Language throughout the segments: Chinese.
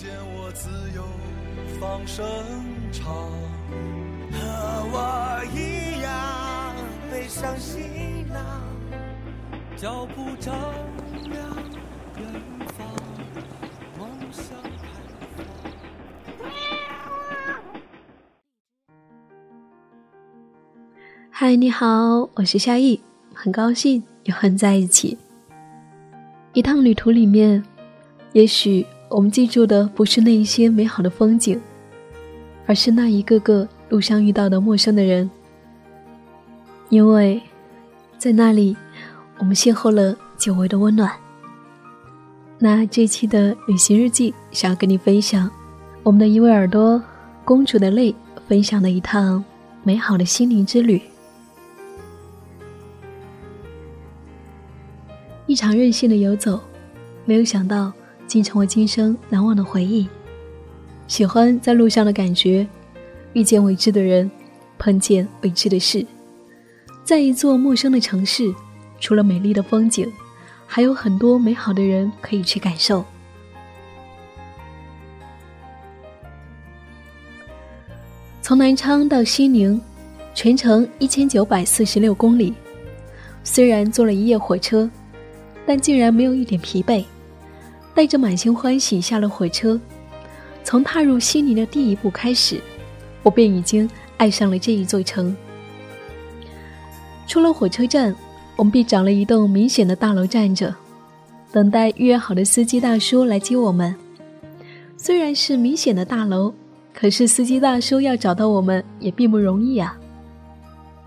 见我自由放声唱，和我一样背上行囊，脚步丈量远方，梦想开放。嗨，你好，我是夏意，很高兴又和你在一起。一趟旅途里面，也许我们记住的不是那一些美好的风景，而是那一个个路上遇到的陌生的人，因为在那里，我们邂逅了久违的温暖。那这期的旅行日记，想要跟你分享我们的一位耳朵公主的泪分享的一趟美好的心灵之旅。一场任性的游走，没有想到竟成为今生难忘的回忆。喜欢在路上的感觉，遇见未知的人，碰见未知的事。在一座陌生的城市，除了美丽的风景，还有很多美好的人可以去感受。从南昌到西宁，全程一千九百四十六公里。虽然坐了一夜火车，但竟然没有一点疲惫，带着满心欢喜下了火车。从踏入悉尼的第一步开始，我便已经爱上了这一座城。出了火车站，我们便找了一栋明显的大楼站着，等待预约好的司机大叔来接我们。虽然是明显的大楼，可是司机大叔要找到我们也并不容易啊。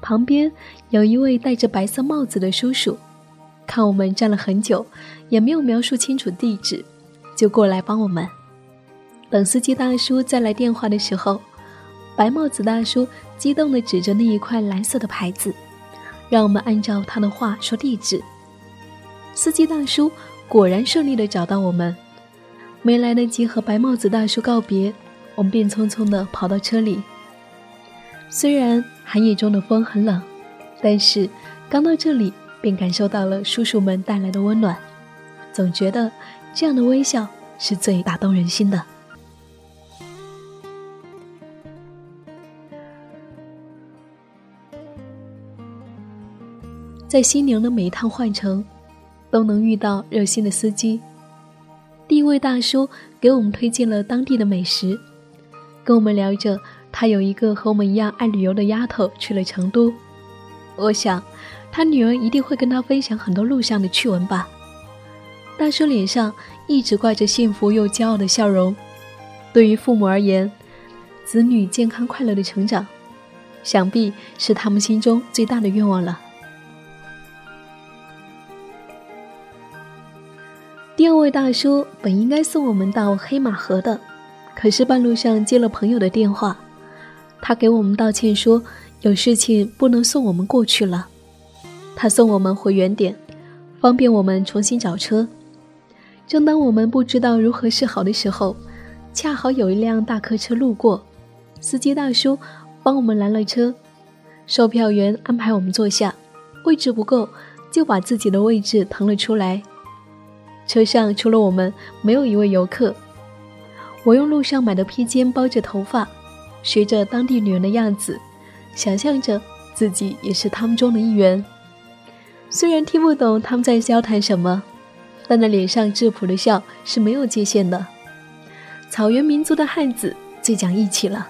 旁边有一位戴着白色帽子的叔叔，看我们站了很久，也没有描述清楚地址，就过来帮我们。等司机大叔再来电话的时候，白帽子大叔激动地指着那一块蓝色的牌子，让我们按照他的话说地址。司机大叔果然顺利地找到我们，没来得及和白帽子大叔告别，我们便匆匆地跑到车里。虽然寒夜中的风很冷，但是刚到这里便感受到了叔叔们带来的温暖，总觉得这样的微笑是最打动人心的。在西宁的每一趟换乘，都能遇到热心的司机。第一位大叔给我们推荐了当地的美食，跟我们聊着他有一个和我们一样爱旅游的丫头去了成都。我想，他女儿一定会跟他分享很多路上的趣闻吧。大叔脸上一直挂着幸福又骄傲的笑容。对于父母而言，子女健康快乐的成长，想必是他们心中最大的愿望了。第二位大叔本应该送我们到黑马河的，可是半路上接了朋友的电话，他给我们道歉说有事情不能送我们过去了。他送我们回原点，方便我们重新找车。正当我们不知道如何是好的时候，恰好有一辆大客车路过，司机大叔帮我们拦了车，售票员安排我们坐下，位置不够，就把自己的位置腾了出来。车上除了我们，没有一位游客。我用路上买的披肩包着头发，学着当地女人的样子，想象着自己也是他们中的一员。虽然听不懂他们在交谈什么，但那脸上质朴的笑是没有界限的。草原民族的汉子最讲义气了，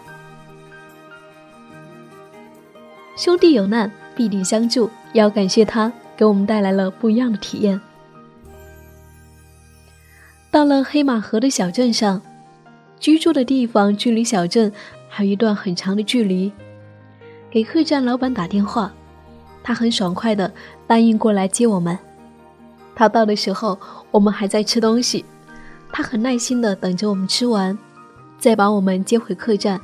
兄弟有难必定相助，要感谢他给我们带来了不一样的体验。到了黑马河的小镇上，居住的地方距离小镇还有一段很长的距离。给客栈老板打电话，他很爽快的答应过来接我们。他到的时候，我们还在吃东西，他很耐心的等着我们吃完，再把我们接回客栈。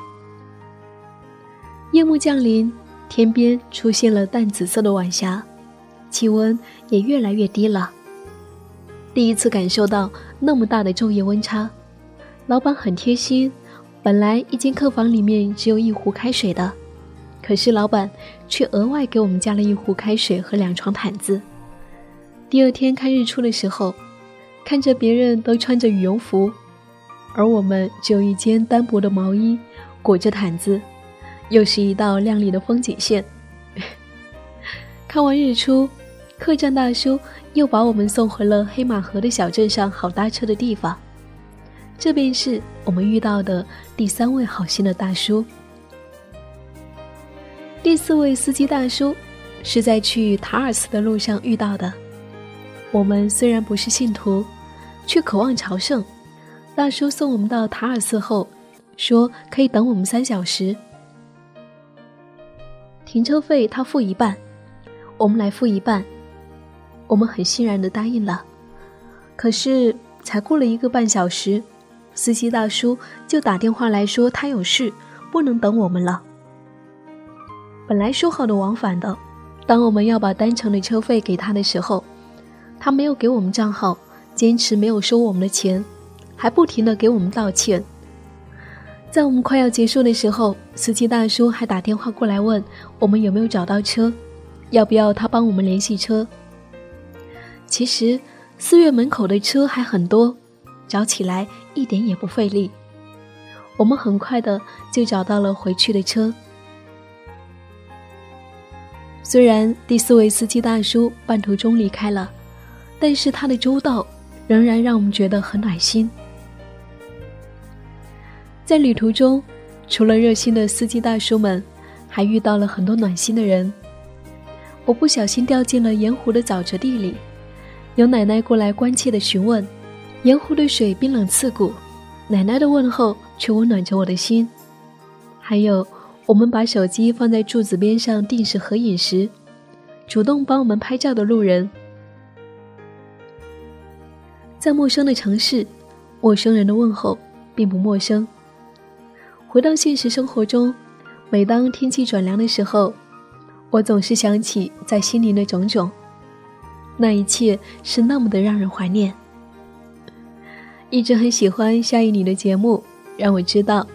夜幕降临，天边出现了淡紫色的晚霞，气温也越来越低了。第一次感受到那么大的昼夜温差。老板很贴心，本来一间客房里面只有一壶开水的，可是老板却额外给我们加了一壶开水和两床毯子。第二天看日出的时候。看着别人都穿着羽绒服，而我们只有一件单薄的毛衣，裹着毯子，又是一道亮丽的风景线。看完日出，客栈大叔又把我们送回了黑马河的小镇上好搭车的地方。这便是我们遇到的第三位好心的大叔。第四位司机大叔是在去塔尔斯的路上遇到的。我们虽然不是信徒。却渴望朝圣。大叔送我们到塔尔寺后，说可以等我们三小时。停车费他付一半，我们来付一半。我们很欣然的答应了。可是才过了一个半小时，司机大叔就打电话来说他有事，不能等我们了。本来说好的往返的，当我们要把单程的车费给他的时候，他没有给我们账号。坚持没有收我们的钱，还不停的给我们道歉。在我们快要结束的时候，司机大叔还打电话过来问我们有没有找到车，要不要他帮我们联系车。其实寺院门口的车还很多，找起来一点也不费力。我们很快的就找到了回去的车。虽然第四位司机大叔半途中离开了，但是他的周到。仍然让我们觉得很暖心。在旅途中，除了热心的司机大叔们，还遇到了很多暖心的人。我不小心掉进了盐湖的沼泽地里，有奶奶过来关切的询问，盐湖的水冰冷刺骨，奶奶的问候却温暖着我的心。还有，我们把手机放在柱子边上定时合影时，主动帮我们拍照的路人。在陌生的城市，陌生人的问候并不陌生。回到现实生活中，每当天气转凉的时候，我总是想起在心灵的种种，那一切是那么的让人怀念。一直很喜欢夏一你的节目，让我知道，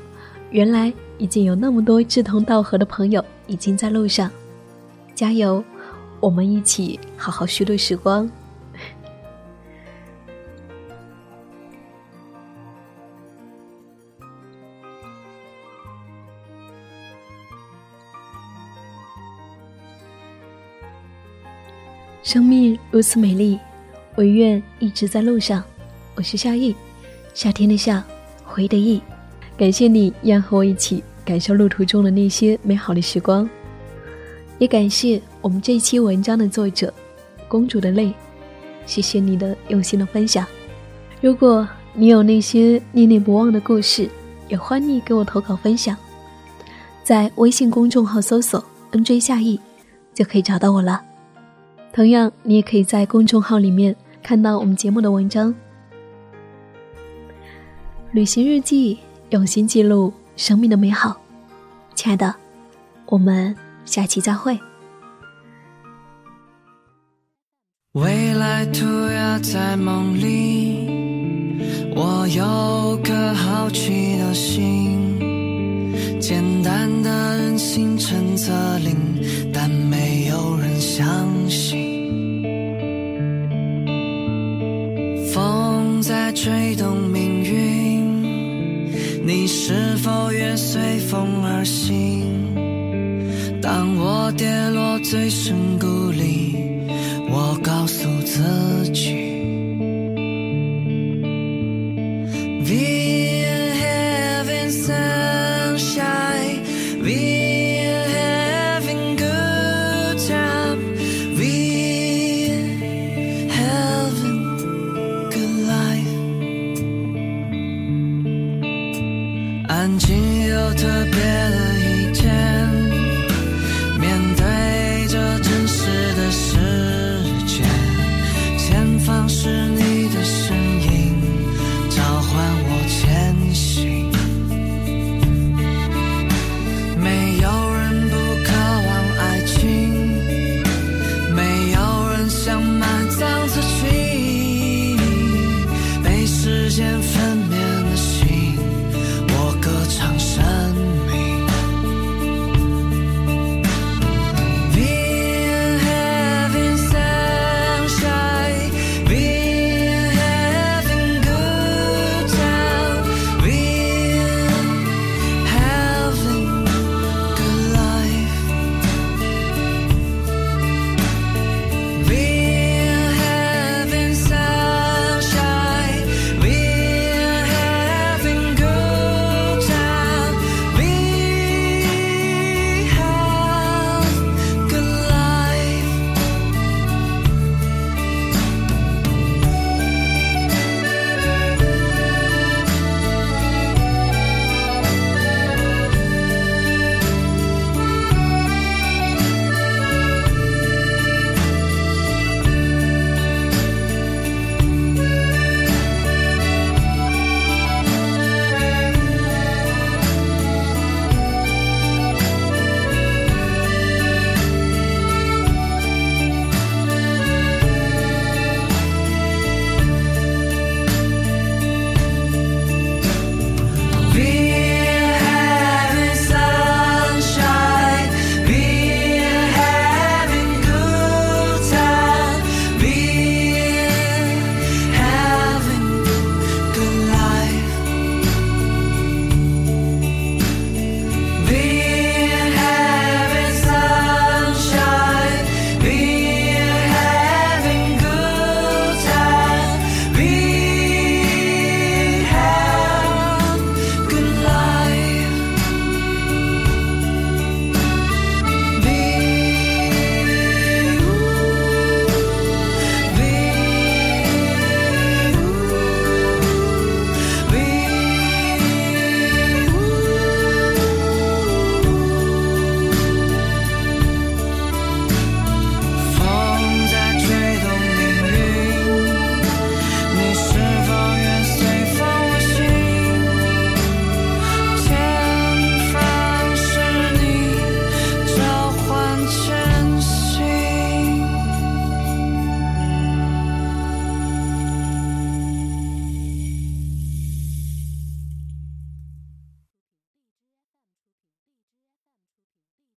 原来已经有那么多志同道合的朋友已经在路上。加油，我们一起好好虚度时光。生命如此美丽，唯愿一直在路上。我是夏意，夏天的夏，回忆的忆。感谢你愿和我一起感受路途中的那些美好的时光，也感谢我们这一期文章的作者公主的泪。谢谢你的用心的分享。如果你有那些念念不忘的故事，也欢迎你给我投稿分享。在微信公众号搜索 “nj 夏意”，就可以找到我了。同样，你也可以在公众号里面看到我们节目的文章。旅行日记，用心记录生命的美好。亲爱的，我们下期再会。未来涂鸦在梦里，我有颗好奇的心，简单的人心成则灵，但没有人相信。风在吹动命运，你是否愿随风而行？当我跌落最深谷里，是。